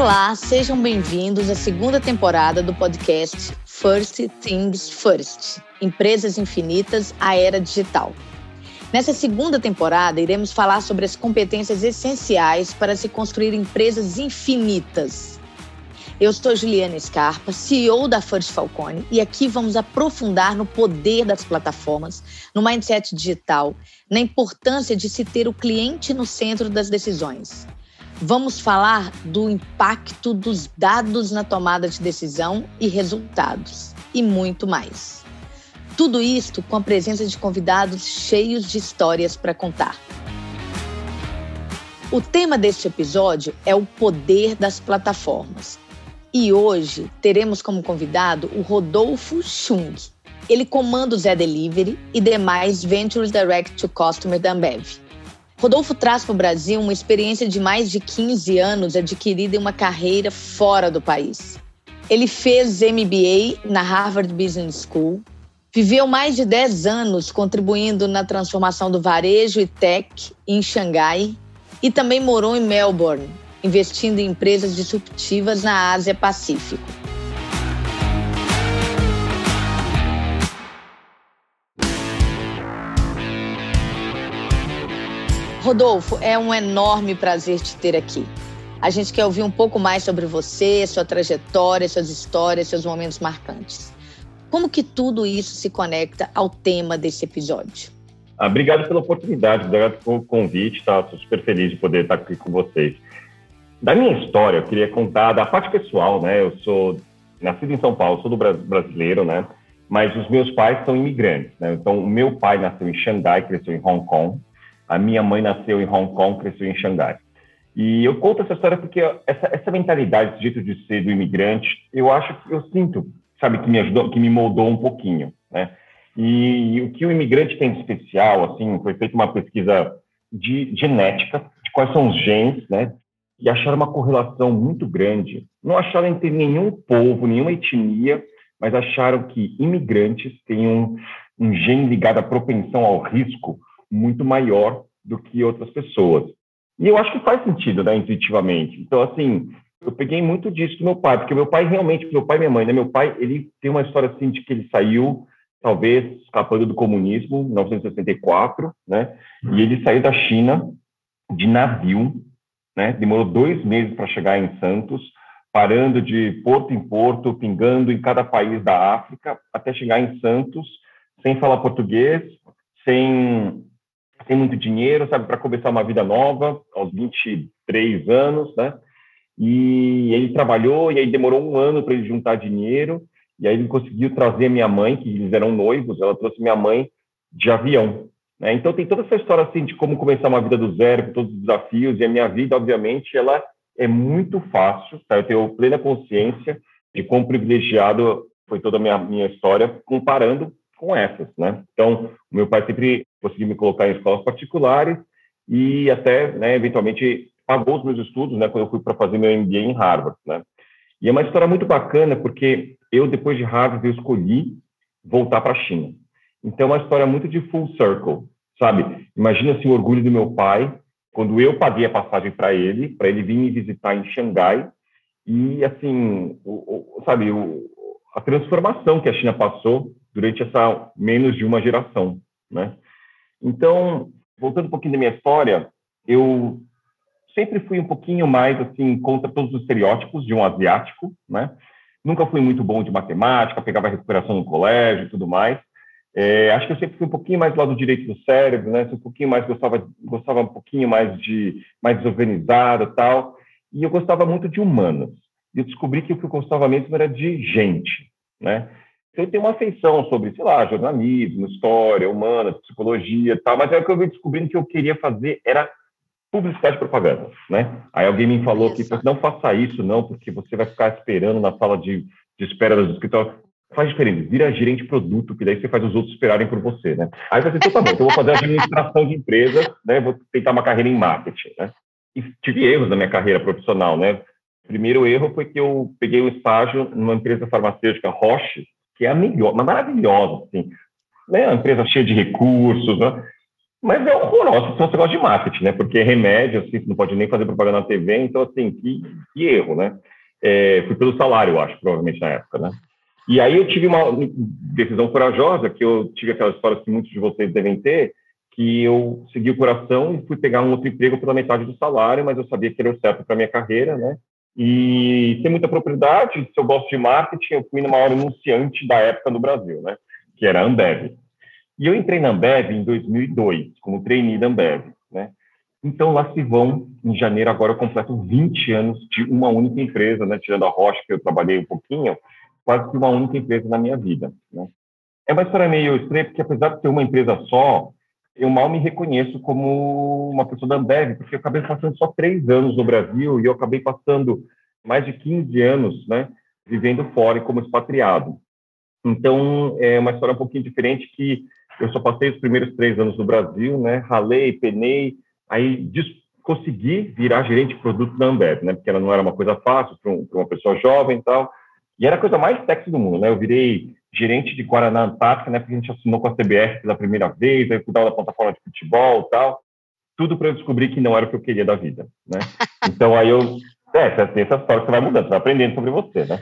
Olá, sejam bem-vindos à segunda temporada do podcast First Things First Empresas Infinitas, a Era Digital. Nessa segunda temporada, iremos falar sobre as competências essenciais para se construir empresas infinitas. Eu sou Juliana Scarpa, CEO da First Falcone, e aqui vamos aprofundar no poder das plataformas, no mindset digital, na importância de se ter o cliente no centro das decisões. Vamos falar do impacto dos dados na tomada de decisão e resultados, e muito mais. Tudo isto com a presença de convidados cheios de histórias para contar. O tema deste episódio é o poder das plataformas. E hoje teremos como convidado o Rodolfo Chung. Ele comanda o Zé Delivery e demais Ventures Direct to Customer da Ambev. Rodolfo traz para o Brasil uma experiência de mais de 15 anos adquirida em uma carreira fora do país. Ele fez MBA na Harvard Business School, viveu mais de 10 anos contribuindo na transformação do varejo e tech em Xangai e também morou em Melbourne, investindo em empresas disruptivas na Ásia Pacífico. Rodolfo, é um enorme prazer te ter aqui. A gente quer ouvir um pouco mais sobre você, sua trajetória, suas histórias, seus momentos marcantes. Como que tudo isso se conecta ao tema desse episódio? Ah, obrigado pela oportunidade, obrigado pelo convite, tá? Estou super feliz de poder estar aqui com vocês. Da minha história, eu queria contar da parte pessoal, né? Eu sou nascido em São Paulo, sou do brasileiro, né? Mas os meus pais são imigrantes, né? Então, o meu pai nasceu em Xangai, cresceu em Hong Kong, a minha mãe nasceu em Hong Kong, cresceu em Xangai. E eu conto essa história porque essa, essa mentalidade, esse jeito de ser do imigrante, eu acho que eu sinto, sabe, que me ajudou, que me moldou um pouquinho, né? E, e o que o imigrante tem de especial, assim, foi feita uma pesquisa de genética, de quais são os genes, né? E acharam uma correlação muito grande. Não acharam entre nenhum povo, nenhuma etnia, mas acharam que imigrantes têm um, um gene ligado à propensão ao risco muito maior do que outras pessoas. E eu acho que faz sentido, né, intuitivamente. Então, assim, eu peguei muito disso do meu pai, porque meu pai realmente, meu pai e minha mãe, né, meu pai, ele tem uma história assim de que ele saiu, talvez, escapando do comunismo, em 1964, né, e ele saiu da China de navio, né, demorou dois meses para chegar em Santos, parando de porto em porto, pingando em cada país da África, até chegar em Santos, sem falar português, sem sem muito dinheiro, sabe, para começar uma vida nova, aos 23 anos, né? E ele trabalhou, e aí demorou um ano para ele juntar dinheiro, e aí ele conseguiu trazer minha mãe, que eles eram noivos, ela trouxe minha mãe de avião. Né? Então tem toda essa história assim de como começar uma vida do zero, com todos os desafios, e a minha vida, obviamente, ela é muito fácil, tá? eu tenho plena consciência de quão privilegiado foi toda a minha, minha história, comparando com essas, né? Então, o meu pai sempre conseguiu me colocar em escolas particulares e até, né, eventualmente, pagou os meus estudos, né, quando eu fui para fazer meu MBA em Harvard, né? E é uma história muito bacana, porque eu, depois de Harvard, eu escolhi voltar para a China. Então, é uma história muito de full circle, sabe? Imagina assim, o orgulho do meu pai, quando eu paguei a passagem para ele, para ele vir me visitar em Xangai, e, assim, o, o, sabe, o, a transformação que a China passou durante essa menos de uma geração, né? Então, voltando um pouquinho da minha história, eu sempre fui um pouquinho mais assim contra todos os estereótipos de um asiático, né? Nunca fui muito bom de matemática, pegava recuperação no colégio e tudo mais. É, acho que eu sempre fui um pouquinho mais do lado direito do cérebro, né? Um pouquinho mais gostava, gostava um pouquinho mais de mais desorganizado, tal. E eu gostava muito de humanas. E eu descobri que o que eu gostava mesmo era de gente, né? Eu tenho uma afeição sobre, sei lá, jornalismo, história, humana, psicologia tal, mas aí o que eu vi descobrindo que eu queria fazer era publicidade e propaganda, né? Aí alguém me falou que não faça isso não, porque você vai ficar esperando na sala de, de espera do escritório. Faz diferente, vira gerente de produto, que daí você faz os outros esperarem por você, né? Aí você então tá bom, então eu vou fazer administração de empresas, né? Vou tentar uma carreira em marketing, né? E tive erros na minha carreira profissional, né? Primeiro erro foi que eu peguei um estágio numa empresa farmacêutica Roche, que é a melhor, uma maravilhosa, assim, né? Uma empresa cheia de recursos, né? Mas é horroroso se você gosta de marketing, né? Porque remédio, assim, você não pode nem fazer propaganda na TV, então, assim, que, que erro, né? É, fui pelo salário, eu acho, provavelmente, na época, né? E aí eu tive uma decisão corajosa, que eu tive aquela história que muitos de vocês devem ter, que eu segui o coração e fui pegar um outro emprego pela metade do salário, mas eu sabia que era o certo para minha carreira, né? E sem muita propriedade, se eu gosto de marketing, eu fui na maior anunciante da época no Brasil, né? Que era a Ambev. E eu entrei na Ambev em 2002, como trainee da Ambev, né? Então, lá se vão, em janeiro, agora eu completo 20 anos de uma única empresa, né? Tirando a Rocha, que eu trabalhei um pouquinho, quase que uma única empresa na minha vida, né? É uma história meio estranha, porque apesar de ter uma empresa só, eu mal me reconheço como uma pessoa da Ambev, porque eu acabei passando só três anos no Brasil e eu acabei passando mais de 15 anos, né, vivendo fora e como expatriado. Então, é uma história um pouquinho diferente que eu só passei os primeiros três anos no Brasil, né, ralei, penei, aí consegui virar gerente de produto da Ambev, né, porque ela não era uma coisa fácil para um, uma pessoa jovem e tal, e era a coisa mais sexy do mundo, né, eu virei gerente de Guaraná Antártica, né, porque a gente assinou com a CBF pela primeira vez, aí cuidava da plataforma de futebol e tal, tudo para eu descobrir que não era o que eu queria da vida, né? Então aí eu, é, tem essa história que você vai mudando, você vai aprendendo sobre você, né?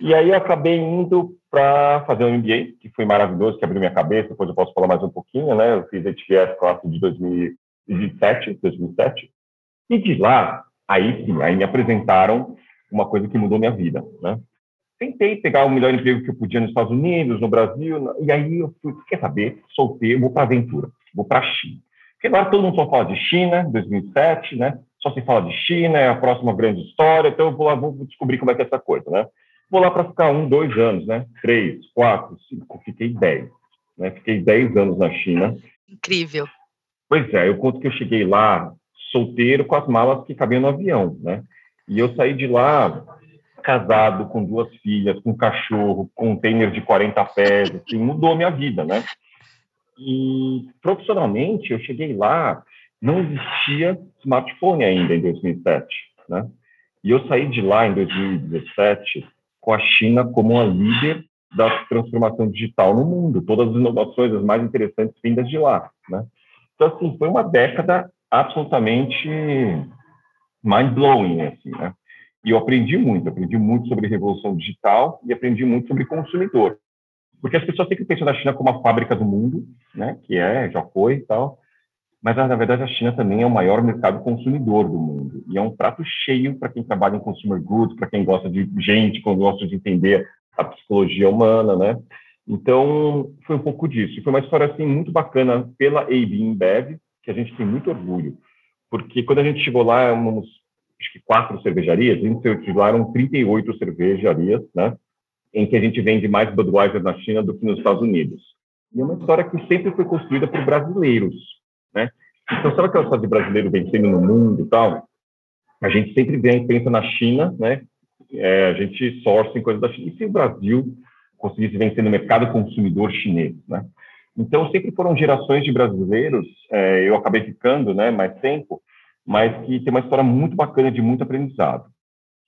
E aí eu acabei indo para fazer um MBA, que foi maravilhoso, que abriu minha cabeça, depois eu posso falar mais um pouquinho, né? Eu fiz HVS classe de 2007, 2007, e de lá, aí sim, aí me apresentaram uma coisa que mudou minha vida, né? Tentei pegar o melhor emprego que eu podia nos Estados Unidos, no Brasil, e aí eu fui, quer saber, solteiro, vou para a aventura, vou para a China. Porque agora todo mundo só fala de China, 2007, né? Só se fala de China, é a próxima grande história, então eu vou lá, vou descobrir como é que é essa coisa, né? Vou lá para ficar um, dois anos, né? Três, quatro, cinco, fiquei dez. Né? Fiquei dez anos na China. Incrível. Pois é, eu conto que eu cheguei lá solteiro com as malas que cabiam no avião, né? E eu saí de lá casado, com duas filhas, com um cachorro, container de 40 pés, assim, mudou minha vida, né? E profissionalmente, eu cheguei lá, não existia smartphone ainda em 2007, né? E eu saí de lá em 2017 com a China como a líder da transformação digital no mundo, todas as inovações as mais interessantes vindas de lá, né? Então, assim, foi uma década absolutamente mind-blowing, assim, né? E eu aprendi muito, aprendi muito sobre revolução digital e aprendi muito sobre consumidor. Porque as pessoas sempre pensam na China como a fábrica do mundo, né, que é, já foi e tal, mas na verdade a China também é o maior mercado consumidor do mundo e é um prato cheio para quem trabalha em consumer goods, para quem gosta de gente, quem gosta de entender a psicologia humana, né? Então, foi um pouco disso. Foi uma história assim muito bacana pela AB InBev, que a gente tem muito orgulho, porque quando a gente chegou lá, éramos acho que quatro cervejarias, a gente utilizaram 38 cervejarias, né, em que a gente vende mais Budweiser na China do que nos Estados Unidos. E é uma história que sempre foi construída por brasileiros, né? Então, sabe aquela história de brasileiro vencendo no mundo e tal? A gente sempre vem, pensa na China, né? É, a gente source em coisas da China. E se o Brasil conseguisse vencer no mercado consumidor chinês, né? Então, sempre foram gerações de brasileiros, é, eu acabei ficando né, mais tempo, mas que tem uma história muito bacana de muito aprendizado.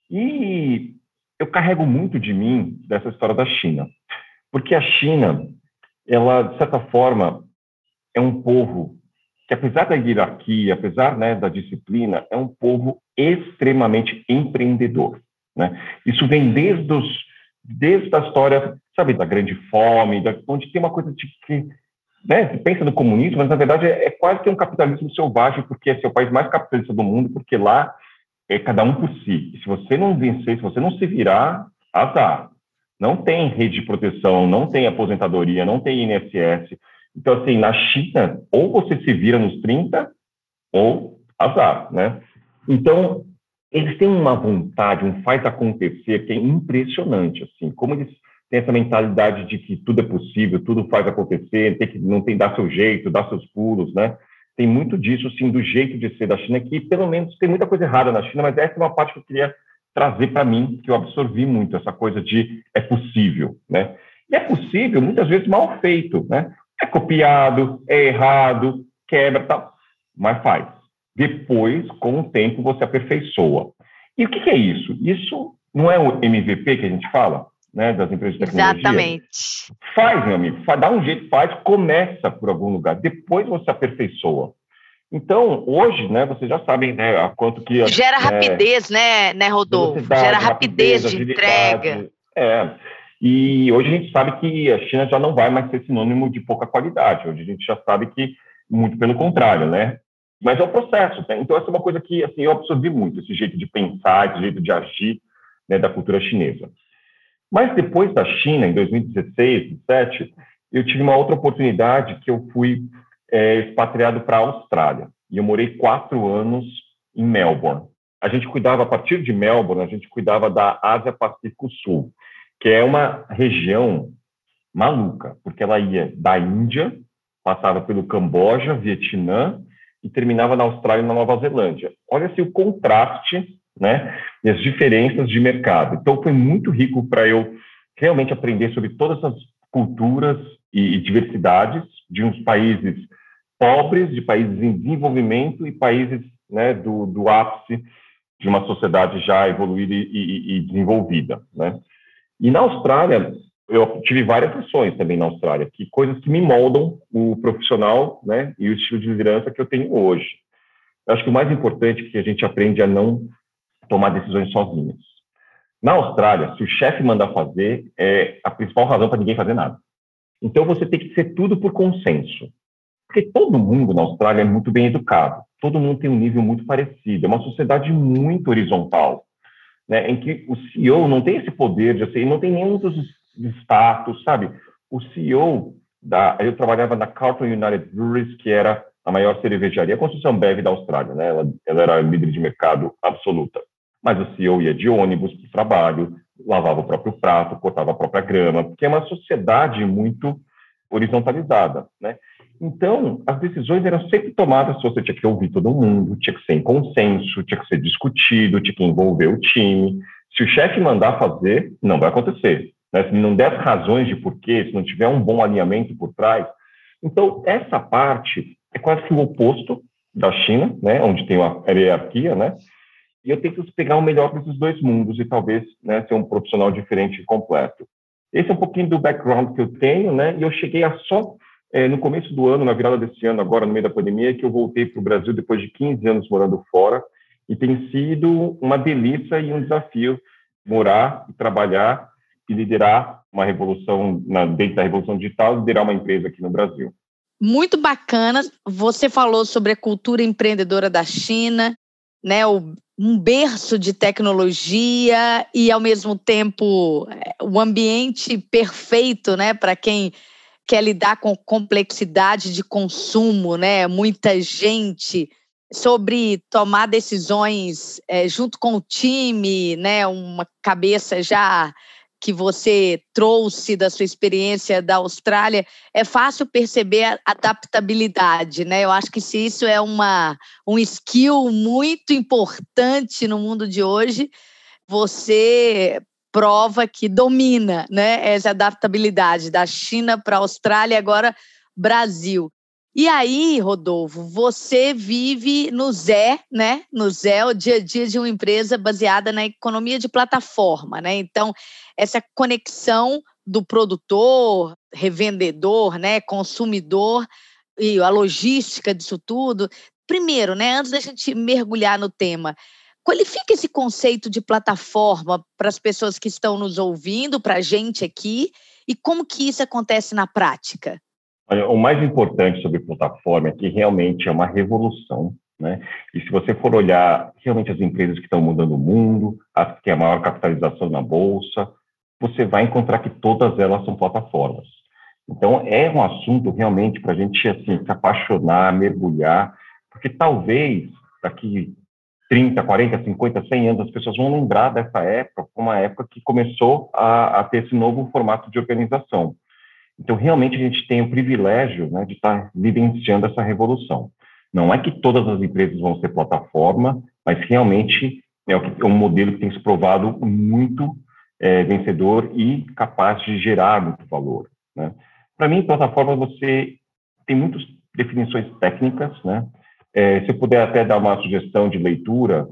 E eu carrego muito de mim dessa história da China, porque a China, ela de certa forma é um povo que apesar da hierarquia, apesar né, da disciplina, é um povo extremamente empreendedor. Né? Isso vem desde os desde a história, sabe, da grande fome, da, onde tem uma coisa de que né, você pensa no comunismo, mas na verdade é, é, quase que um capitalismo selvagem, porque é o país mais capitalista do mundo, porque lá é cada um por si. E se você não vencer, se você não se virar, azar. Não tem rede de proteção, não tem aposentadoria, não tem INSS. Então, assim, na China, ou você se vira nos 30, ou azar, né? Então, eles têm uma vontade, um faz acontecer que é impressionante, assim, como eles tem essa mentalidade de que tudo é possível, tudo faz acontecer, tem que não tem dar seu jeito, dar seus pulos, né? Tem muito disso, sim, do jeito de ser da China, que pelo menos tem muita coisa errada na China, mas essa é uma parte que eu queria trazer para mim, que eu absorvi muito, essa coisa de é possível, né? E é possível, muitas vezes, mal feito, né? É copiado, é errado, quebra, tal, mas faz. Depois, com o tempo, você aperfeiçoa. E o que, que é isso? Isso não é o MVP que a gente fala? Né, das empresas de tecnologia. Exatamente. Faz, meu amigo, faz, dá um jeito, faz, começa por algum lugar, depois você aperfeiçoa. Então, hoje, né, vocês já sabem, né, a quanto que... Gera é, rapidez, né, né, Rodolfo? Gera rapidez, rapidez de entrega. É, e hoje a gente sabe que a China já não vai mais ser sinônimo de pouca qualidade. Hoje a gente já sabe que, muito pelo contrário, né? Mas é o processo. Né? Então, essa é uma coisa que assim, eu absorvi muito, esse jeito de pensar, esse jeito de agir né, da cultura chinesa. Mas depois da China, em 2016, 2017, eu tive uma outra oportunidade que eu fui é, expatriado para a Austrália. E eu morei quatro anos em Melbourne. A gente cuidava, a partir de Melbourne, a gente cuidava da Ásia Pacífico Sul que é uma região maluca, porque ela ia da Índia, passava pelo Camboja, Vietnã e terminava na Austrália e na Nova Zelândia. Olha-se o contraste, né, e as diferenças de mercado. Então foi muito rico para eu realmente aprender sobre todas as culturas e, e diversidades de uns países pobres, de países em desenvolvimento e países né, do, do ápice de uma sociedade já evoluída e, e, e desenvolvida, né? E na Austrália, eu tive várias ações também na Austrália, que coisas que me moldam o profissional, né, e o estilo de liderança que eu tenho hoje. Eu acho que o mais importante é que a gente aprende a não tomar decisões sozinhos. Na Austrália, se o chefe mandar fazer, é a principal razão para ninguém fazer nada. Então você tem que ser tudo por consenso. Porque todo mundo na Austrália é muito bem educado, todo mundo tem um nível muito parecido, é uma sociedade muito horizontal né, em que o CEO não tem esse poder de assim, não tem nenhum dos status, sabe? O CEO da, eu trabalhava na Carlton United Breweries, que era a maior cervejaria, a construção Bev da Austrália, né? Ela, ela era líder de mercado absoluta. Mas o CEO ia de ônibus para o trabalho, lavava o próprio prato, cortava a própria grama, porque é uma sociedade muito horizontalizada, né? Então, as decisões eram sempre tomadas, você tinha que ouvir todo mundo, tinha que ser em consenso, tinha que ser discutido, tinha que envolver o time. Se o chefe mandar fazer, não vai acontecer. Né? Se não der as razões de porquê, se não tiver um bom alinhamento por trás. Então, essa parte é quase que o oposto da China, né? onde tem a hierarquia, né? E eu tento pegar o melhor desses dois mundos e talvez né, ser um profissional diferente e completo. Esse é um pouquinho do background que eu tenho, né? E eu cheguei a só é, no começo do ano, na virada desse ano, agora no meio da pandemia, que eu voltei para o Brasil depois de 15 anos morando fora, e tem sido uma delícia e um desafio morar e trabalhar e liderar uma revolução, na, dentro da revolução digital, liderar uma empresa aqui no Brasil. Muito bacana. Você falou sobre a cultura empreendedora da China, né, um berço de tecnologia e, ao mesmo tempo, é, o ambiente perfeito né, para quem quer lidar com complexidade de consumo, né? Muita gente sobre tomar decisões é, junto com o time, né? Uma cabeça já que você trouxe da sua experiência da Austrália, é fácil perceber a adaptabilidade, né? Eu acho que se isso é uma um skill muito importante no mundo de hoje, você prova que domina né, essa adaptabilidade da China para a Austrália agora Brasil. E aí, Rodolfo, você vive no Zé, né? No Zé, o dia a dia de uma empresa baseada na economia de plataforma, né? Então, essa conexão do produtor, revendedor, né, consumidor e a logística disso tudo. Primeiro, né, antes da gente mergulhar no tema, Qualifica esse conceito de plataforma para as pessoas que estão nos ouvindo, para a gente aqui, e como que isso acontece na prática? Olha, o mais importante sobre plataforma é que realmente é uma revolução, né? E se você for olhar realmente as empresas que estão mudando o mundo, as que têm a maior capitalização na bolsa, você vai encontrar que todas elas são plataformas. Então é um assunto realmente para a gente assim se apaixonar, mergulhar, porque talvez daqui 30, 40, 50, 100 anos, as pessoas vão lembrar dessa época como uma época que começou a, a, ter esse novo formato de organização. Então, realmente, a gente tem o privilégio né, de estar vivenciando essa revolução. Não é que todas as empresas vão ser plataforma, mas realmente é, é um modelo que tem se provado muito é, vencedor e capaz de gerar muito valor. Né? Para mim, plataforma, você tem muitas definições técnicas, né? É, se puder até dar uma sugestão de leitura,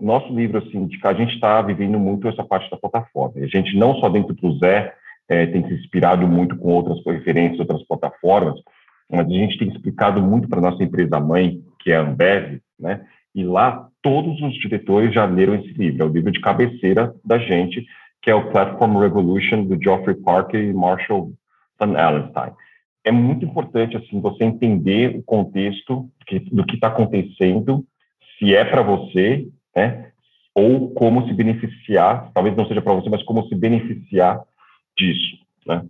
nosso livro, assim, de que a gente está vivendo muito essa parte da plataforma. A gente não só dentro do Zé é, tem se inspirado muito com outras referências, outras plataformas, mas a gente tem explicado muito para nossa empresa mãe, que é a Ambev, né? E lá todos os diretores já leram esse livro, é o livro de cabeceira da gente, que é o Platform Revolution do Geoffrey Parker e Marshall Van Allenstein. É muito importante assim você entender o contexto do que está acontecendo, se é para você, né? Ou como se beneficiar, talvez não seja para você, mas como se beneficiar disso, né?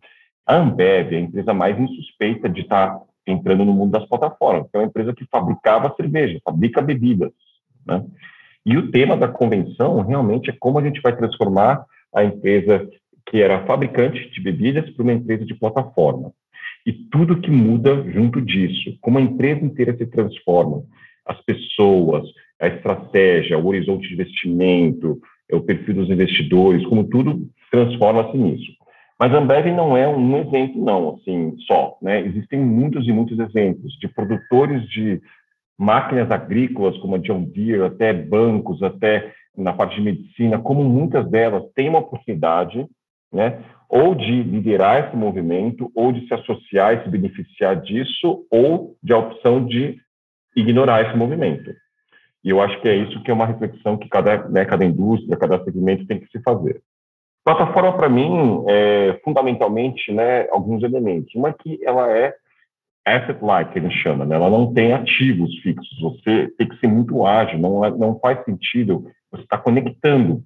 A Ambev é a empresa mais insuspeita de estar entrando no mundo das plataformas, que é uma empresa que fabricava cerveja, fabrica bebidas. Né? E o tema da convenção realmente é como a gente vai transformar a empresa que era fabricante de bebidas para uma empresa de plataforma. E tudo que muda junto disso, como a empresa inteira se transforma, as pessoas, a estratégia, o horizonte de investimento, o perfil dos investidores, como tudo transforma-se nisso. Mas a Ambev não é um exemplo, não, assim, só. Né? Existem muitos e muitos exemplos de produtores de máquinas agrícolas, como a John Deere, até bancos, até na parte de medicina, como muitas delas têm uma oportunidade, né, ou de liderar esse movimento, ou de se associar e se beneficiar disso, ou de a opção de ignorar esse movimento. E eu acho que é isso que é uma reflexão que cada, né, cada indústria, cada segmento tem que se fazer. Plataforma, para mim, é fundamentalmente né, alguns elementos. Uma que ela é asset-like, que a gente chama, né? ela não tem ativos fixos. Você tem que ser muito ágil, não, é, não faz sentido você estar tá conectando.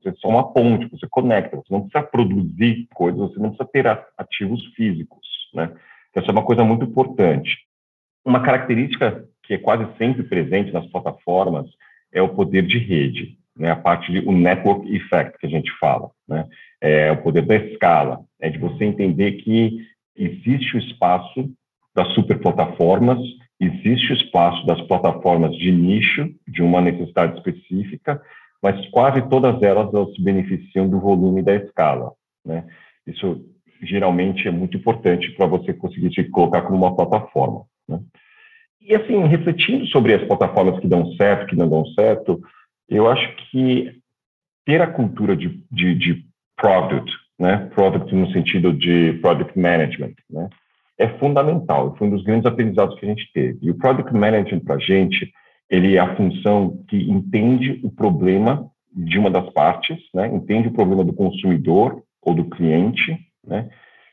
Você é só uma ponte, você conecta, você não precisa produzir coisas, você não precisa ter ativos físicos. Né? Essa é uma coisa muito importante. Uma característica que é quase sempre presente nas plataformas é o poder de rede né, a parte de o network effect que a gente fala, né, é o poder da escala, é de você entender que existe o espaço das superplataformas, existe o espaço das plataformas de nicho, de uma necessidade específica, mas quase todas elas, elas se beneficiam do volume da escala, né? Isso geralmente é muito importante para você conseguir se colocar como uma plataforma, né? E assim, refletindo sobre as plataformas que dão certo, que não dão certo, eu acho que ter a cultura de, de, de product, né, product no sentido de product management, né, é fundamental. Foi um dos grandes aprendizados que a gente teve. E o product management para a gente, ele é a função que entende o problema de uma das partes, né, entende o problema do consumidor ou do cliente, né,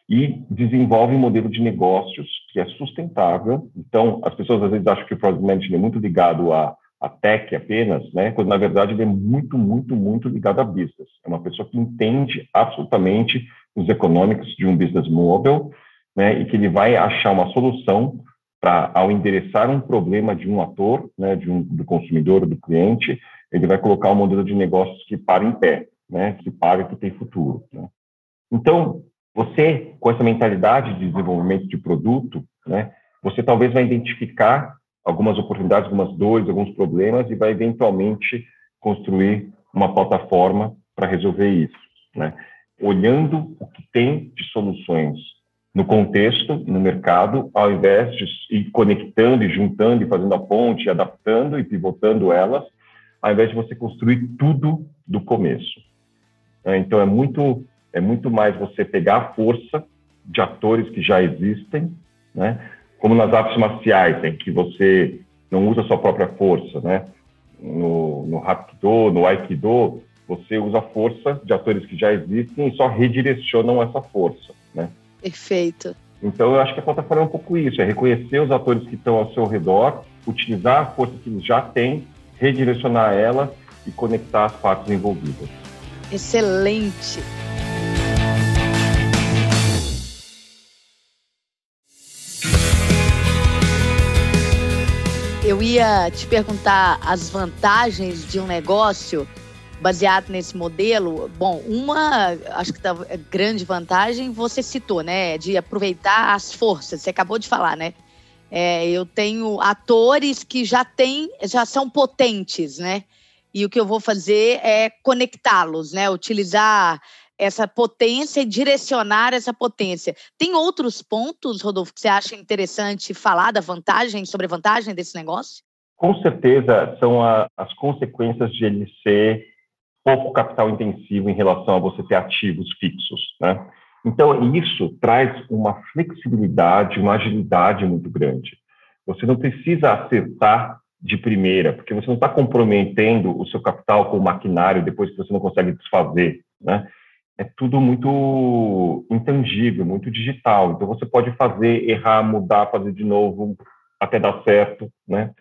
e desenvolve um modelo de negócios que é sustentável. Então, as pessoas às vezes acham que o product management é muito ligado a a tech apenas, né, quando na verdade ele é muito, muito, muito ligado a business. É uma pessoa que entende absolutamente os econômicos de um business model, né, e que ele vai achar uma solução para, ao endereçar um problema de um ator, né, de um, do consumidor do cliente, ele vai colocar um modelo de negócios que para em pé, né, que paga, que tem futuro. Né. Então, você, com essa mentalidade de desenvolvimento de produto, né, você talvez vai identificar algumas oportunidades, algumas dores, alguns problemas e vai eventualmente construir uma plataforma para resolver isso, né? Olhando o que tem de soluções no contexto, no mercado, ao invés de ir conectando e juntando e fazendo a ponte, adaptando e pivotando elas, ao invés de você construir tudo do começo. Né? Então é muito é muito mais você pegar a força de atores que já existem, né? Como nas artes marciais, em que você não usa a sua própria força, né? No, no Hapkido, no Aikido, você usa a força de atores que já existem e só redirecionam essa força, né? Perfeito. Então, eu acho que a plataforma é um pouco isso, é reconhecer os atores que estão ao seu redor, utilizar a força que eles já têm, redirecionar ela e conectar as partes envolvidas. Excelente! Eu ia te perguntar as vantagens de um negócio baseado nesse modelo. Bom, uma, acho que tá, grande vantagem você citou, né? De aproveitar as forças. Você acabou de falar, né? É, eu tenho atores que já têm, já são potentes, né? E o que eu vou fazer é conectá-los, né? Utilizar essa potência e direcionar essa potência. Tem outros pontos, Rodolfo, que você acha interessante falar da vantagem, sobre a vantagem desse negócio? com certeza são a, as consequências de ele ser pouco capital intensivo em relação a você ter ativos fixos, né? Então, isso traz uma flexibilidade, uma agilidade muito grande. Você não precisa acertar de primeira, porque você não está comprometendo o seu capital com o maquinário depois que você não consegue desfazer, né? É tudo muito intangível, muito digital. Então, você pode fazer, errar, mudar, fazer de novo, até dar certo, né?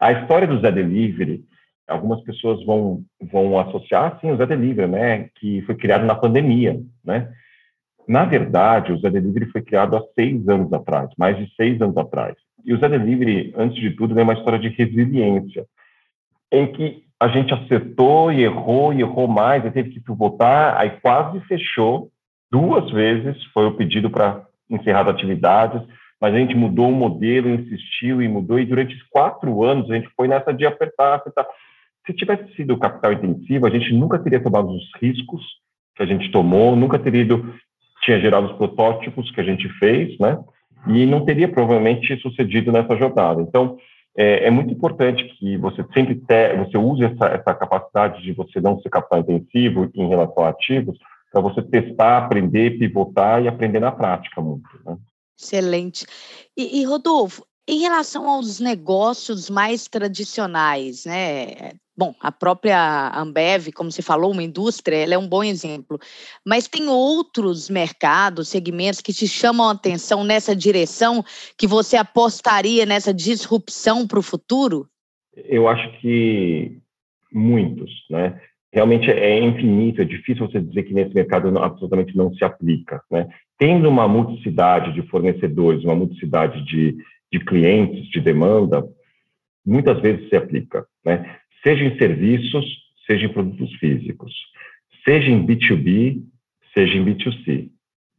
A história do Zé Delivery, algumas pessoas vão, vão associar, sim, o Zé Delivery, né? Que foi criado na pandemia, né? Na verdade, o Zé Delivery foi criado há seis anos atrás, mais de seis anos atrás. E o Zé Delivery, antes de tudo, é uma história de resiliência, em que a gente acertou e errou e errou mais, e teve que pivotar, aí quase fechou duas vezes, foi o pedido para encerrar as atividades, mas a gente mudou o modelo, insistiu e mudou, e durante quatro anos a gente foi nessa de apertar, apertar. Se tivesse sido capital intensivo, a gente nunca teria tomado os riscos que a gente tomou, nunca teria ido tinha gerado os protótipos que a gente fez, né? E não teria provavelmente sucedido nessa jornada. Então, é, é muito importante que você sempre te, você use essa, essa capacidade de você não ser capital intensivo em relação a ativos, para você testar, aprender, pivotar e aprender na prática muito. Né? Excelente. E, e, Rodolfo, em relação aos negócios mais tradicionais, né? Bom, a própria Ambev, como você falou, uma indústria, ela é um bom exemplo. Mas tem outros mercados, segmentos que te chamam a atenção nessa direção, que você apostaria nessa disrupção para o futuro? Eu acho que muitos, né? Realmente é infinito, é difícil você dizer que nesse mercado não, absolutamente não se aplica, né? Tendo uma multiplicidade de fornecedores, uma multiplicidade de, de clientes, de demanda, muitas vezes se aplica, né? Seja em serviços, seja em produtos físicos, seja em B2B, seja em B2C,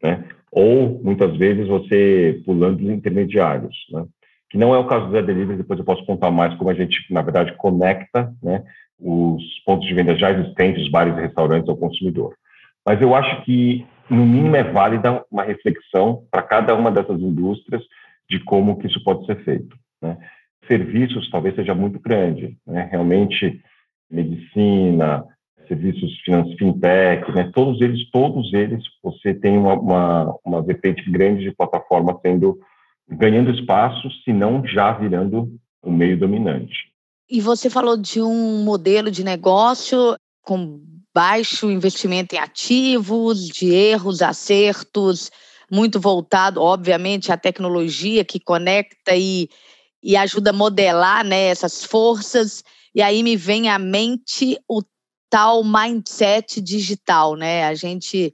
né? Ou, muitas vezes, você pulando os intermediários, né? Que não é o caso Zé Delivery, depois eu posso contar mais como a gente, na verdade, conecta, né? Os pontos de venda já existentes, os bares e restaurantes ao consumidor. Mas eu acho que, no mínimo, é válida uma reflexão para cada uma dessas indústrias de como que isso pode ser feito, né? Serviços talvez seja muito grande, né? Realmente, medicina, serviços financeiros, fintech, né? Todos eles, todos eles, você tem uma, uma, uma vertente grande de plataforma sendo ganhando espaço, se não já virando o um meio dominante. E você falou de um modelo de negócio com baixo investimento em ativos, de erros, acertos, muito voltado, obviamente, à tecnologia que conecta e e ajuda a modelar né, essas forças. E aí me vem à mente o tal mindset digital, né? A gente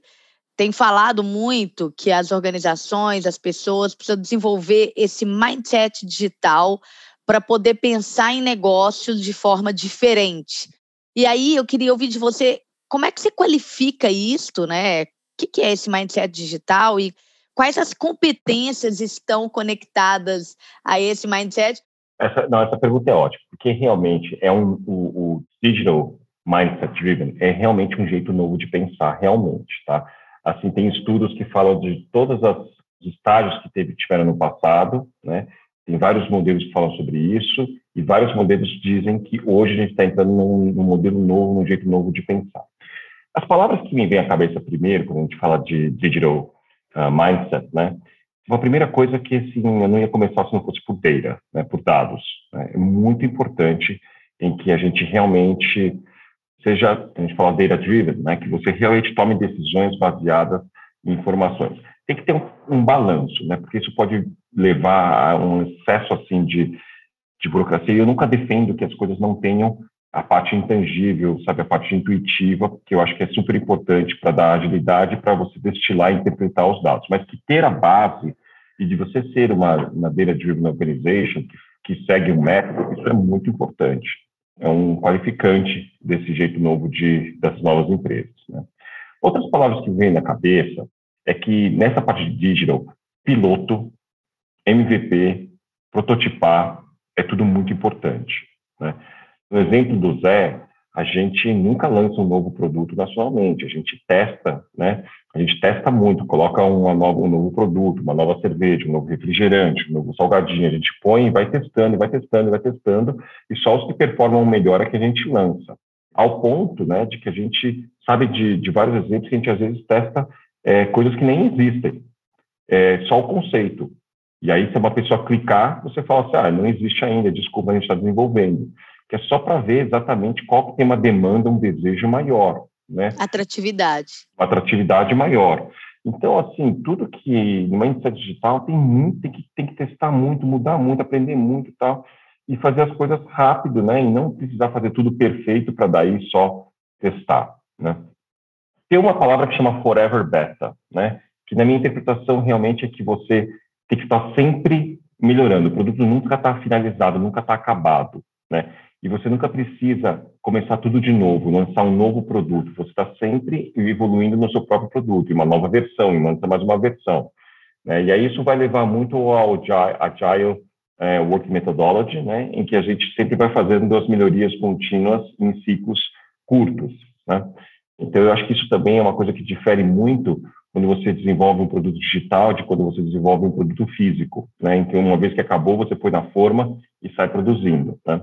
tem falado muito que as organizações, as pessoas precisam desenvolver esse mindset digital para poder pensar em negócios de forma diferente. E aí eu queria ouvir de você como é que você qualifica isto, né? O que é esse mindset digital e Quais as competências estão conectadas a esse mindset? Essa, não, essa pergunta é ótima, porque realmente é um, o, o digital mindset driven é realmente um jeito novo de pensar, realmente, tá? Assim, tem estudos que falam de todos os estágios que teve, tiveram no passado, né? Tem vários modelos que falam sobre isso e vários modelos dizem que hoje a gente está entrando num, num, modelo novo, num jeito novo de pensar. As palavras que me vêm à cabeça primeiro, quando a gente fala de digital uh, mindset, né? Uma primeira coisa que assim, eu não ia começar se não fosse por data, né, por dados. Né? É muito importante em que a gente realmente seja, a gente fala data driven, né, que você realmente tome decisões baseadas em informações. Tem que ter um, um balanço, né, porque isso pode levar a um excesso assim de, de burocracia. Eu nunca defendo que as coisas não tenham a parte intangível, sabe, a parte intuitiva, que eu acho que é super importante para dar agilidade para você destilar e interpretar os dados, mas que ter a base e de você ser uma, uma data-driven organization que, que segue um método, isso é muito importante. É um qualificante desse jeito novo de dessas novas empresas. Né? Outras palavras que vêm na cabeça é que nessa parte de digital, piloto, MVP, prototipar, é tudo muito importante. Né? No exemplo do Zé, a gente nunca lança um novo produto nacionalmente, a gente testa, né? A gente testa muito, coloca uma nova, um novo produto, uma nova cerveja, um novo refrigerante, um novo salgadinho, a gente põe e vai testando, vai testando, vai testando, e só os que performam melhor é que a gente lança. Ao ponto, né, de que a gente sabe de, de vários exemplos que a gente às vezes testa é, coisas que nem existem, é, só o conceito. E aí, se uma pessoa clicar, você fala assim, ah, não existe ainda, desculpa, a gente está desenvolvendo que é só para ver exatamente qual que tem uma demanda, um desejo maior, né? Atratividade. Uma atratividade maior. Então, assim, tudo que numa iniciativa digital tem muito, tem que, tem que testar muito, mudar muito, aprender muito e tal, e fazer as coisas rápido, né? E não precisar fazer tudo perfeito para daí só testar, né? Tem uma palavra que chama forever beta, né? Que na minha interpretação realmente é que você tem que estar sempre melhorando. O produto nunca está finalizado, nunca está acabado, né? E você nunca precisa começar tudo de novo, lançar um novo produto. Você está sempre evoluindo no seu próprio produto, em uma nova versão, e lança mais uma versão. Né? E aí isso vai levar muito ao Agile é, Work Methodology, né? em que a gente sempre vai fazendo as melhorias contínuas em ciclos curtos. Né? Então, eu acho que isso também é uma coisa que difere muito quando você desenvolve um produto digital de quando você desenvolve um produto físico. Né? Então, uma vez que acabou, você põe na forma e sai produzindo. Né?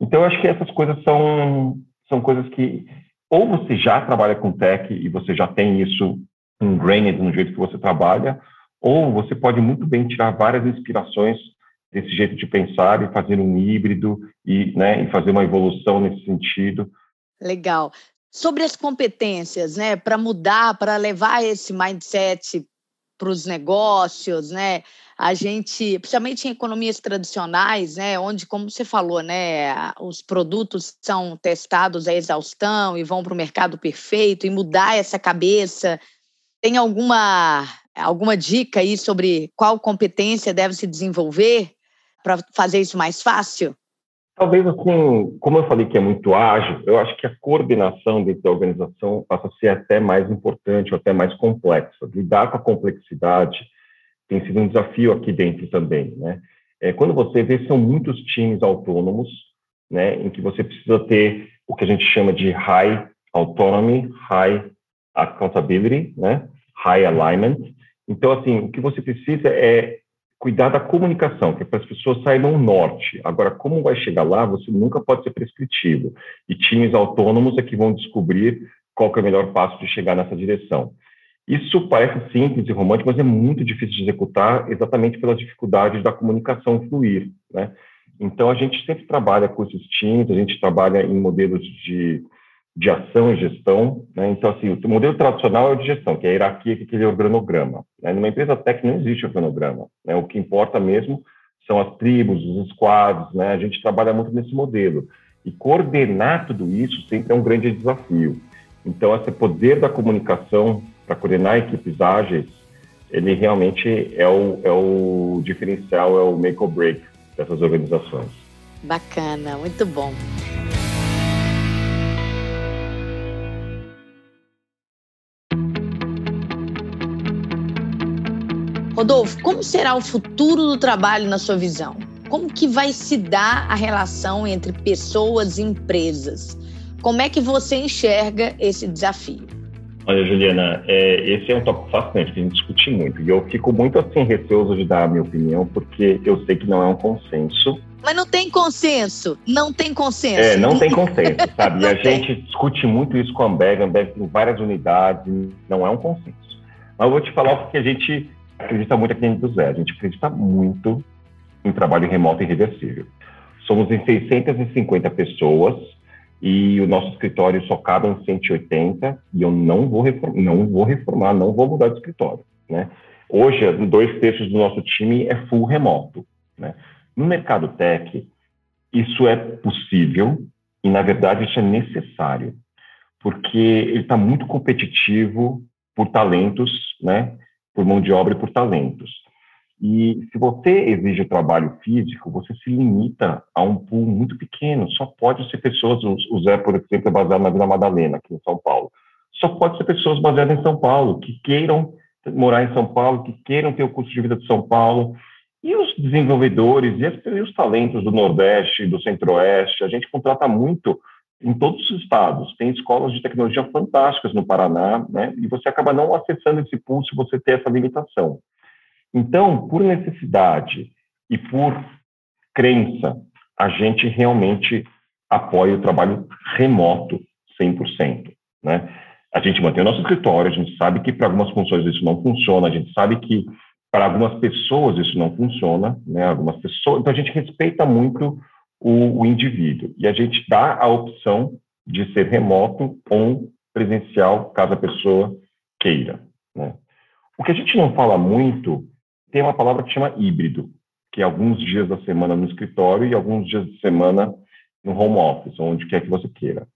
Então, eu acho que essas coisas são, são coisas que ou você já trabalha com tech e você já tem isso ingrained no jeito que você trabalha, ou você pode muito bem tirar várias inspirações desse jeito de pensar e fazer um híbrido e, né, e fazer uma evolução nesse sentido. Legal. Sobre as competências, né, para mudar, para levar esse mindset para os negócios, né? A gente, principalmente em economias tradicionais, né, onde, como você falou, né, os produtos são testados à exaustão e vão para o mercado perfeito e mudar essa cabeça. Tem alguma alguma dica aí sobre qual competência deve se desenvolver para fazer isso mais fácil? Talvez assim, como eu falei que é muito ágil, eu acho que a coordenação dentro da organização passa a ser até mais importante, ou até mais complexa. Lidar com a complexidade tem sido um desafio aqui dentro também, né? É, quando você vê, são muitos times autônomos, né, em que você precisa ter o que a gente chama de high autonomy, high accountability, né, high alignment. Então, assim, o que você precisa é cuidar da comunicação, que é para as pessoas saibam o norte. Agora, como vai chegar lá, você nunca pode ser prescritivo. E times autônomos é que vão descobrir qual é o melhor passo de chegar nessa direção. Isso parece simples e romântico, mas é muito difícil de executar exatamente pelas dificuldades da comunicação fluir, né? Então, a gente sempre trabalha com esses times, a gente trabalha em modelos de de ação e gestão. Né? Então, assim, o modelo tradicional é o de gestão, que é a hierarquia, que é aquele organograma. Né? Numa empresa técnica não existe organograma. Né? O que importa mesmo são as tribos, os squads, né? a gente trabalha muito nesse modelo. E coordenar tudo isso sempre é um grande desafio. Então, esse poder da comunicação para coordenar equipes ágeis, ele realmente é o, é o diferencial, é o make or break dessas organizações. Bacana, muito bom. Rodolfo, como será o futuro do trabalho na sua visão? Como que vai se dar a relação entre pessoas e empresas? Como é que você enxerga esse desafio? Olha, Juliana, é, esse é um tópico fascinante que a gente discute muito. E eu fico muito assim receoso de dar a minha opinião, porque eu sei que não é um consenso. Mas não tem consenso, não tem consenso. É, não tem consenso, sabe? e a tem. gente discute muito isso com a Ambev, a Ambev tem várias unidades, não é um consenso. Mas eu vou te falar porque a gente acredita muito aqui dentro do Zé. A gente acredita muito em trabalho remoto e reversível. Somos em 650 pessoas e o nosso escritório só cabe em 180 e eu não vou reformar, não vou reformar, não vou mudar de escritório, né? Hoje, dois terços do nosso time é full remoto, né? No mercado tech, isso é possível e, na verdade, isso é necessário, porque ele está muito competitivo por talentos, né? por mão de obra e por talentos. E se você exige o trabalho físico, você se limita a um pool muito pequeno. Só pode ser pessoas, o Zé, por exemplo, é baseado na Vila Madalena, aqui em São Paulo. Só pode ser pessoas baseadas em São Paulo, que queiram morar em São Paulo, que queiram ter o custo de vida de São Paulo. E os desenvolvedores e, os talentos do Nordeste, do Centro-Oeste, a gente contrata muito em todos os estados. Tem escolas de tecnologia fantásticas no Paraná, né? E você acaba não acessando esse pulso se você ter essa limitação. Então, por necessidade e por crença, a gente realmente apoia o trabalho remoto 100%, né? A gente mantém o nosso escritório, a gente sabe que para algumas funções isso não funciona, a gente sabe que para algumas pessoas isso não funciona, né? Algumas pessoas, então a gente respeita muito o, o indivíduo e a gente dá a opção de ser remoto ou presencial, caso a pessoa queira. Né? O que a gente não fala muito tem uma palavra que chama híbrido, que é alguns dias da semana no escritório e alguns dias de semana no home office, onde quer que você queira.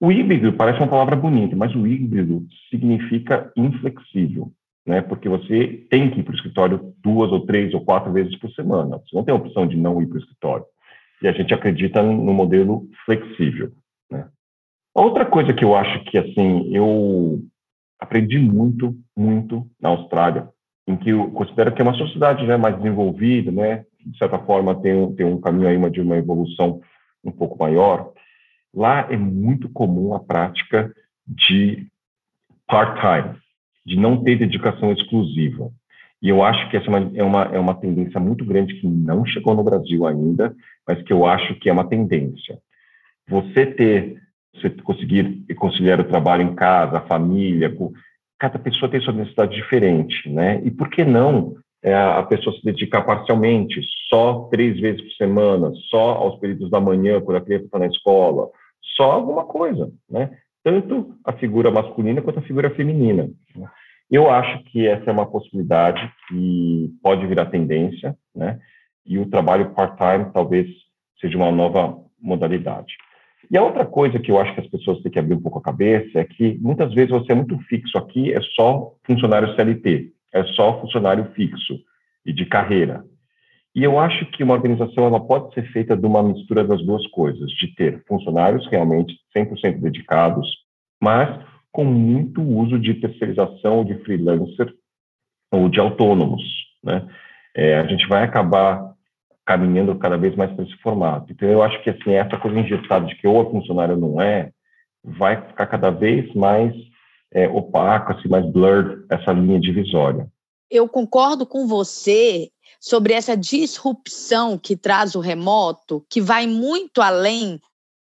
O híbrido parece uma palavra bonita, mas o híbrido significa inflexível, né? Porque você tem que ir para o escritório duas ou três ou quatro vezes por semana. Você não tem a opção de não ir para o escritório. E a gente acredita no modelo flexível, né? Outra coisa que eu acho que assim eu aprendi muito, muito na Austrália em que eu considero que é uma sociedade né, mais desenvolvida, né, de certa forma tem, tem um caminho aí de uma evolução um pouco maior, lá é muito comum a prática de part-time, de não ter dedicação exclusiva. E eu acho que essa é é uma, é uma tendência muito grande que não chegou no Brasil ainda, mas que eu acho que é uma tendência. Você ter, você conseguir conciliar o trabalho em casa, a família, cada pessoa tem sua necessidade diferente, né? E por que não é, a pessoa se dedicar parcialmente, só três vezes por semana, só aos períodos da manhã, quando a criança está na escola, só alguma coisa, né? Tanto a figura masculina quanto a figura feminina. Eu acho que essa é uma possibilidade que pode virar tendência, né? E o trabalho part-time talvez seja uma nova modalidade. E a outra coisa que eu acho que as pessoas têm que abrir um pouco a cabeça é que muitas vezes você é muito fixo aqui, é só funcionário CLT, é só funcionário fixo e de carreira. E eu acho que uma organização ela pode ser feita de uma mistura das duas coisas, de ter funcionários realmente 100% dedicados, mas com muito uso de terceirização, de freelancer ou de autônomos. Né? É, a gente vai acabar caminhando cada vez mais para esse formato. Então, eu acho que assim, essa coisa injetada de que ou é funcionário não é, vai ficar cada vez mais é, opaco, assim, mais blurred, essa linha divisória. Eu concordo com você sobre essa disrupção que traz o remoto, que vai muito além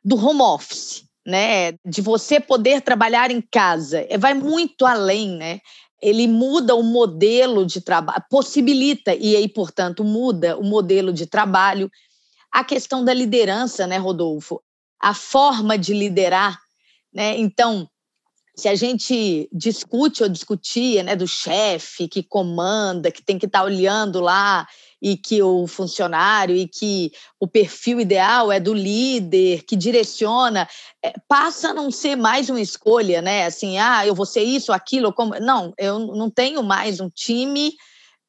do home office, né? De você poder trabalhar em casa, é, vai muito além, né? Ele muda o modelo de trabalho, possibilita e aí, portanto, muda o modelo de trabalho. A questão da liderança, né, Rodolfo? A forma de liderar, né? Então, se a gente discute ou discutia, né, do chefe que comanda, que tem que estar tá olhando lá e que o funcionário e que o perfil ideal é do líder que direciona, é, passa a não ser mais uma escolha, né? Assim, ah, eu vou ser isso, aquilo, como... não, eu não tenho mais um time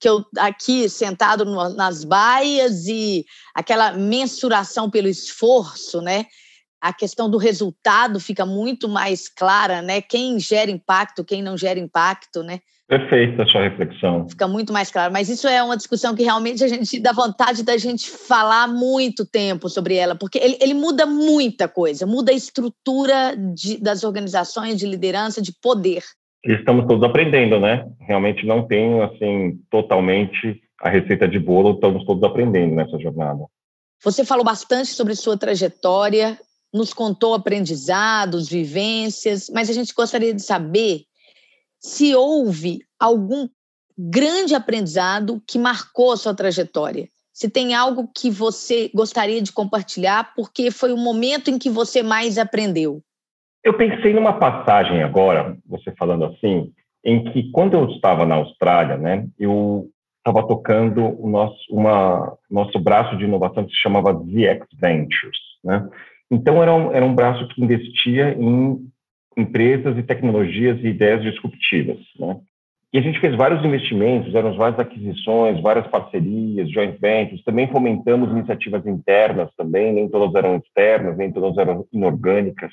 que eu aqui sentado no, nas baias e aquela mensuração pelo esforço, né? A questão do resultado fica muito mais clara, né? Quem gera impacto, quem não gera impacto, né? Perfeita a sua reflexão. Fica muito mais claro. Mas isso é uma discussão que realmente a gente dá vontade da gente falar muito tempo sobre ela, porque ele, ele muda muita coisa, muda a estrutura de, das organizações de liderança, de poder. Estamos todos aprendendo, né? Realmente não tenho, assim, totalmente a receita de bolo, estamos todos aprendendo nessa jornada. Você falou bastante sobre sua trajetória, nos contou aprendizados, vivências, mas a gente gostaria de saber se houve algum grande aprendizado que marcou a sua trajetória. Se tem algo que você gostaria de compartilhar, porque foi o momento em que você mais aprendeu. Eu pensei numa passagem agora, você falando assim, em que quando eu estava na Austrália, né, eu estava tocando o nosso, uma, nosso braço de inovação que se chamava ZX Ventures, né? Então era um, era um braço que investia em empresas e tecnologias e ideias disruptivas, né? E a gente fez vários investimentos, fizemos várias aquisições, várias parcerias, joint ventures, também fomentamos iniciativas internas também, nem todas eram externas, nem todas eram inorgânicas.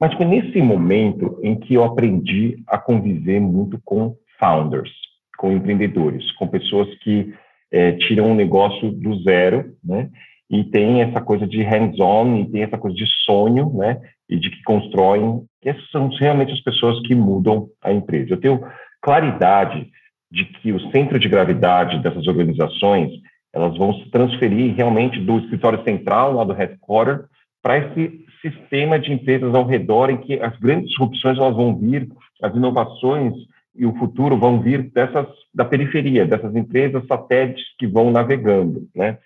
Mas foi nesse momento em que eu aprendi a conviver muito com founders, com empreendedores, com pessoas que é, tiram um negócio do zero, né? E tem essa coisa de hands-on, e tem essa coisa de sonho, né? E de que constroem. Essas são realmente as pessoas que mudam a empresa. Eu tenho claridade de que o centro de gravidade dessas organizações elas vão se transferir realmente do escritório central, lá do headquarter, para esse sistema de empresas ao redor em que as grandes disrupções elas vão vir, as inovações e o futuro vão vir dessas da periferia, dessas empresas satélites que vão navegando, né?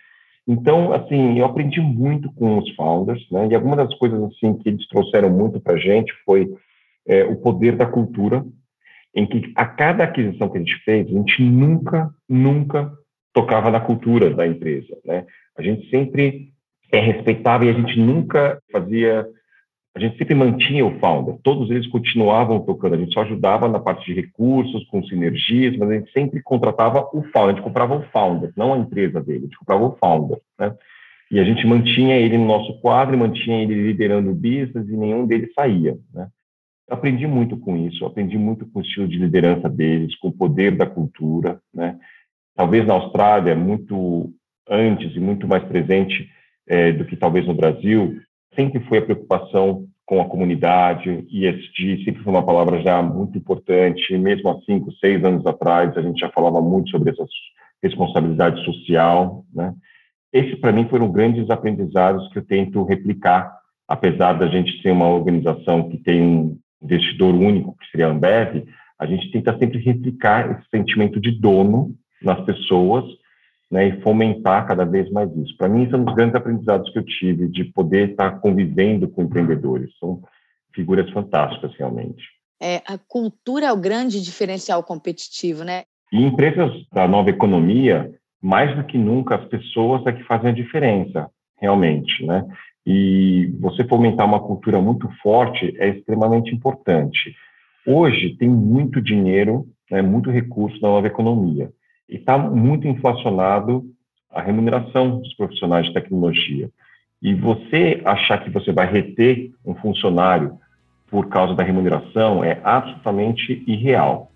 Então, assim, eu aprendi muito com os founders, né? E algumas das coisas assim que eles trouxeram muito para a gente foi é, o poder da cultura, em que a cada aquisição que a gente fez, a gente nunca, nunca tocava na cultura da empresa, né? A gente sempre é respeitava e a gente nunca fazia, a gente sempre mantinha o founder. Todos eles continuavam tocando, a gente só ajudava na parte de recursos, com sinergias, mas a gente sempre contratava o founder, a gente comprava o founder, não a empresa dele, a gente comprava o founder, né? E a gente mantinha ele no nosso quadro, mantinha ele liderando o business e nenhum deles saía, né? Aprendi muito com isso, aprendi muito com o estilo de liderança deles, com o poder da cultura, né? Talvez na Austrália, muito antes e muito mais presente é, do que talvez no Brasil, sempre foi a preocupação com a comunidade, ESG sempre foi uma palavra já muito importante, mesmo há cinco, seis anos atrás, a gente já falava muito sobre essa responsabilidade social, né? Esse, para mim, foram grandes aprendizados que eu tento replicar, apesar da gente ser uma organização que tem um investidor único, que seria a Ambev, a gente tenta sempre replicar esse sentimento de dono nas pessoas né, e fomentar cada vez mais isso. Para mim, são dos grandes aprendizados que eu tive de poder estar convivendo com empreendedores. São figuras fantásticas, realmente. É, a cultura é o grande diferencial competitivo, né? E empresas da nova economia, mais do que nunca, as pessoas é que fazem a diferença, realmente, né? E você fomentar uma cultura muito forte é extremamente importante. Hoje tem muito dinheiro, né, muito recurso na nova economia e está muito inflacionado a remuneração dos profissionais de tecnologia. E você achar que você vai reter um funcionário por causa da remuneração é absolutamente irreal.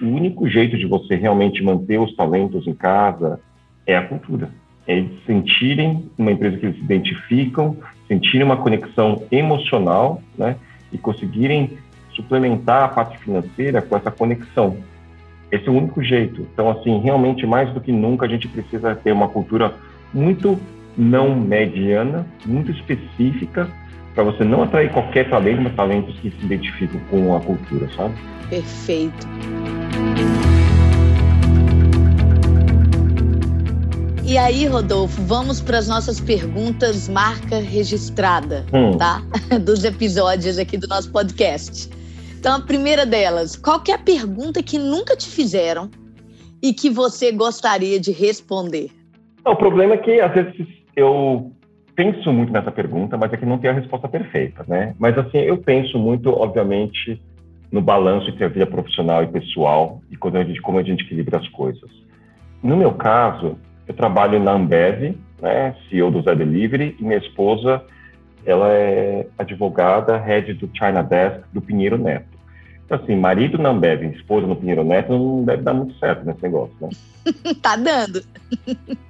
O único jeito de você realmente manter os talentos em casa é a cultura. É eles sentirem uma empresa que eles se identificam, sentirem uma conexão emocional, né? E conseguirem suplementar a parte financeira com essa conexão. Esse é o único jeito. Então, assim, realmente, mais do que nunca, a gente precisa ter uma cultura muito não mediana, muito específica, para você não atrair qualquer talento, mas talentos que se identificam com a cultura, sabe? Perfeito. E aí, Rodolfo, vamos para as nossas perguntas marca registrada, hum. tá? Dos episódios aqui do nosso podcast. Então, a primeira delas, qual é a pergunta que nunca te fizeram e que você gostaria de responder? O problema é que, às vezes, eu penso muito nessa pergunta, mas é que não tem a resposta perfeita, né? Mas, assim, eu penso muito, obviamente, no balanço entre a vida profissional e pessoal e quando a gente, como a gente equilibra as coisas. No meu caso, eu trabalho na Ambev, né, CEO do Zé Delivery, e minha esposa, ela é advogada, head do China Desk do Pinheiro Neto. Então, assim, marido não bebe, esposa no Pinheiro Neto não deve dar muito certo nesse negócio, né? tá dando.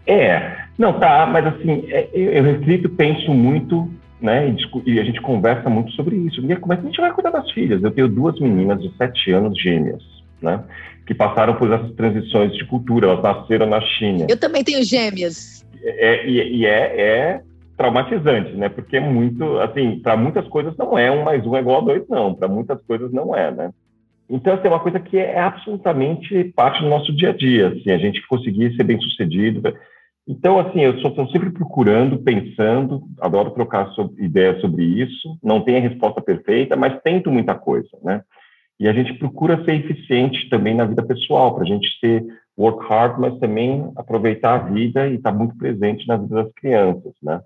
é, não, tá, mas assim, é, eu, eu reflito, penso muito, né, e, e, a gente conversa muito sobre isso. E como é que a gente vai cuidar das filhas? Eu tenho duas meninas de sete anos gêmeas, né, que passaram por essas transições de cultura, elas nasceram na China. Eu também tenho gêmeas. É, e, e é, é traumatizante, né? Porque é muito, assim, para muitas coisas não é um mais um é igual a dois, não. Para muitas coisas não é, né? Então, assim, é uma coisa que é absolutamente parte do nosso dia a dia, assim, a gente conseguir ser bem sucedido. Então, assim, eu estou sempre procurando, pensando, adoro trocar sobre, ideias sobre isso, não tenho a resposta perfeita, mas tento muita coisa, né? E a gente procura ser eficiente também na vida pessoal, para a gente ser work hard, mas também aproveitar a vida e estar tá muito presente na vida das crianças, né?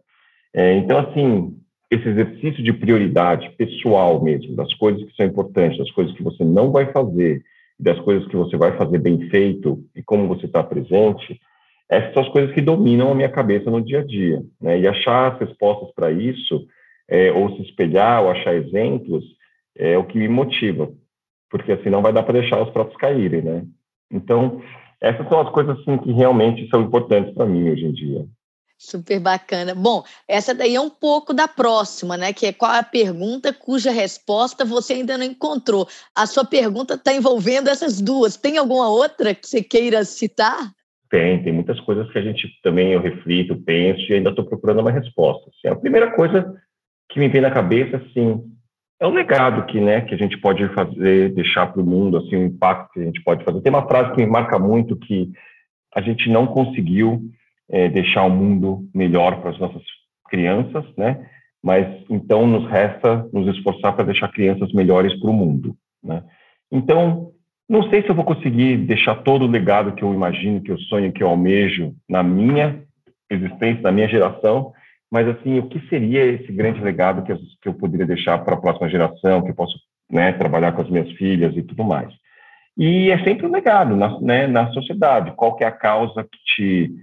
É, então, assim, esse exercício de prioridade pessoal mesmo, das coisas que são importantes, das coisas que você não vai fazer, das coisas que você vai fazer bem feito e como você está presente, essas são as coisas que dominam a minha cabeça no dia a dia. Né? E achar as respostas para isso, é, ou se espelhar, ou achar exemplos, é o que me motiva, porque assim não vai dar para deixar os pratos caírem, né? Então, essas são as coisas assim, que realmente são importantes para mim hoje em dia. Super bacana. Bom, essa daí é um pouco da próxima, né? Que é qual a pergunta cuja resposta você ainda não encontrou. A sua pergunta está envolvendo essas duas. Tem alguma outra que você queira citar? Tem, tem muitas coisas que a gente também eu reflito, penso e ainda estou procurando uma resposta. Assim, a primeira coisa que me vem na cabeça, assim, é o legado que, né, que a gente pode fazer, deixar para o mundo, assim, o impacto que a gente pode fazer. Tem uma frase que me marca muito que a gente não conseguiu é, deixar o mundo melhor para as nossas crianças, né? Mas então nos resta nos esforçar para deixar crianças melhores para o mundo, né? Então não sei se eu vou conseguir deixar todo o legado que eu imagino, que eu sonho, que eu almejo na minha existência, na minha geração, mas assim, o que seria esse grande legado que eu, que eu poderia deixar para a próxima geração, que eu posso né, trabalhar com as minhas filhas e tudo mais. E é sempre um legado na, né, na sociedade, qual que é a causa que te,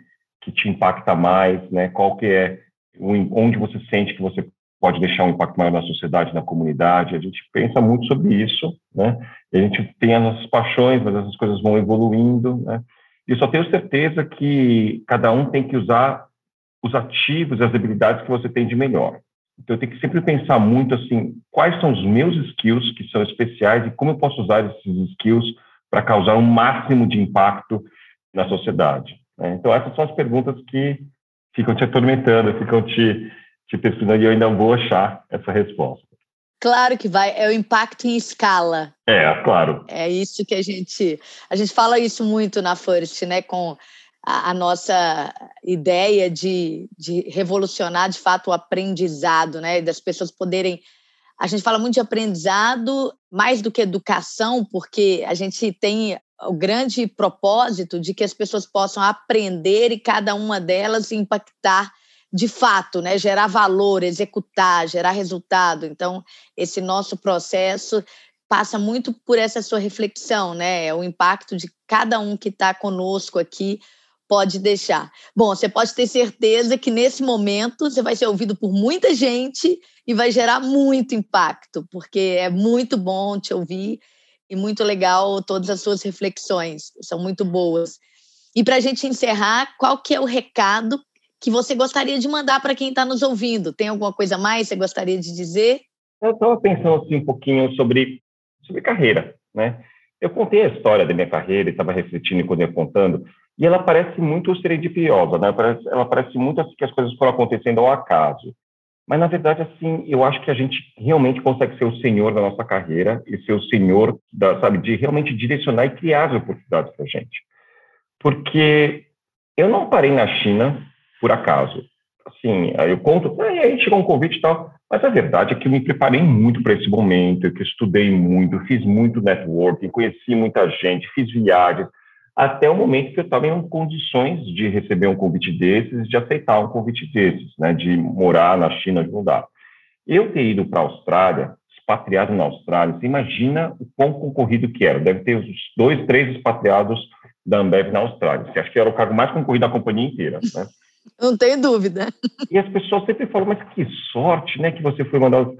que te impacta mais, né, qual que é onde você sente que você pode deixar um impacto maior na sociedade, na comunidade. A gente pensa muito sobre isso, né? a gente tem as nossas paixões, mas essas coisas vão evoluindo, né? E só tenho certeza que cada um tem que usar os ativos, as habilidades que você tem de melhor. Então, eu tenho que sempre pensar muito assim, quais são os meus skills que são especiais e como eu posso usar esses skills para causar um máximo de impacto na sociedade. Né? Então, essas são as perguntas que ficam te atormentando, ficam te te pesquisando e eu ainda vou achar essa resposta. Claro que vai, é o impacto em escala. É, claro. É isso que a gente. A gente fala isso muito na First, né? Com a, a nossa ideia de, de revolucionar de fato o aprendizado, né? Das pessoas poderem. A gente fala muito de aprendizado mais do que educação, porque a gente tem o grande propósito de que as pessoas possam aprender e cada uma delas impactar de fato, né, gerar valor, executar, gerar resultado. Então, esse nosso processo passa muito por essa sua reflexão, né? O impacto de cada um que está conosco aqui pode deixar. Bom, você pode ter certeza que nesse momento você vai ser ouvido por muita gente e vai gerar muito impacto, porque é muito bom te ouvir e muito legal todas as suas reflexões, são muito boas. E para a gente encerrar, qual que é o recado que você gostaria de mandar para quem está nos ouvindo? Tem alguma coisa mais que você gostaria de dizer? Eu estava pensando assim, um pouquinho sobre, sobre carreira, né? Eu contei a história da minha carreira estava refletindo quando ia contando, e ela parece muito serendipiosa, né? Ela parece muito assim que as coisas foram acontecendo ao acaso. Mas, na verdade, assim, eu acho que a gente realmente consegue ser o senhor da nossa carreira e ser o senhor, da, sabe, de realmente direcionar e criar as oportunidades para a gente. Porque eu não parei na China por acaso. Assim, eu conto, aí, aí chegou um convite e tal, mas a verdade é que eu me preparei muito para esse momento, que eu estudei muito, fiz muito networking, conheci muita gente, fiz viagens, até o momento que eu estava em condições de receber um convite desses, de aceitar um convite desses, né, de morar na China, de mudar. Eu ter ido para a Austrália, expatriado na Austrália, você imagina o quão concorrido que era. Deve ter uns dois, três expatriados da Ambev na Austrália. Você acha que era o cargo mais concorrido da companhia inteira, né? Não tenho dúvida. E as pessoas sempre falam, mas que sorte, né, que você foi mandado.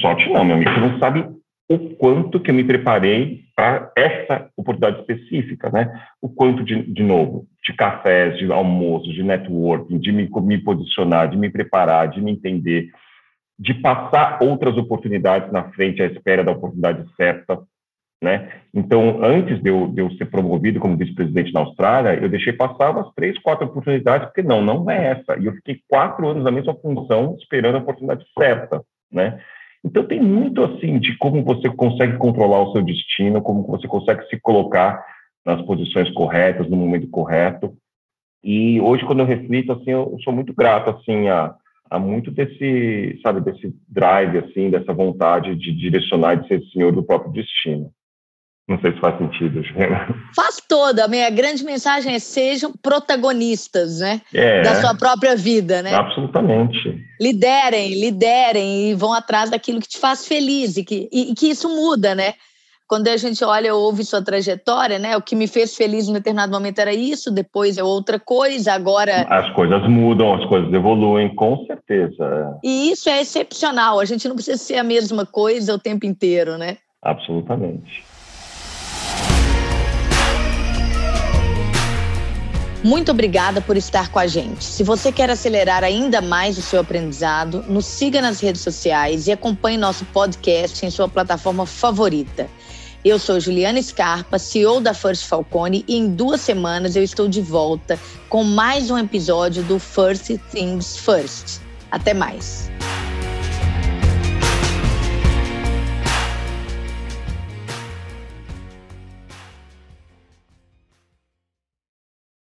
Sorte não, meu amigo, você não sabe o quanto que eu me preparei para essa oportunidade específica, né? O quanto, de, de novo, de cafés, de almoços, de networking, de me, me posicionar, de me preparar, de me entender, de passar outras oportunidades na frente à espera da oportunidade certa, né? Então, antes de eu, de eu ser promovido como vice-presidente na Austrália, eu deixei passar umas três, quatro oportunidades, porque não, não é essa. E eu fiquei quatro anos na mesma função, esperando a oportunidade certa, né? Então, tem muito, assim, de como você consegue controlar o seu destino, como você consegue se colocar nas posições corretas, no momento correto. E hoje, quando eu reflito, assim, eu sou muito grato, assim, a, a muito desse, sabe, desse drive, assim, dessa vontade de direcionar e de ser senhor do próprio destino. Não sei se faz sentido, Juliana. Faz toda. A minha grande mensagem é sejam protagonistas, né? É, da sua própria vida, né? Absolutamente. Liderem, liderem e vão atrás daquilo que te faz feliz e que, e, e que isso muda, né? Quando a gente olha, ouve sua trajetória, né? O que me fez feliz em determinado momento era isso, depois é outra coisa, agora. As coisas mudam, as coisas evoluem, com certeza. E isso é excepcional. A gente não precisa ser a mesma coisa o tempo inteiro, né? Absolutamente. Muito obrigada por estar com a gente. Se você quer acelerar ainda mais o seu aprendizado, nos siga nas redes sociais e acompanhe nosso podcast em sua plataforma favorita. Eu sou Juliana Scarpa, CEO da First Falcone, e em duas semanas eu estou de volta com mais um episódio do First Things First. Até mais!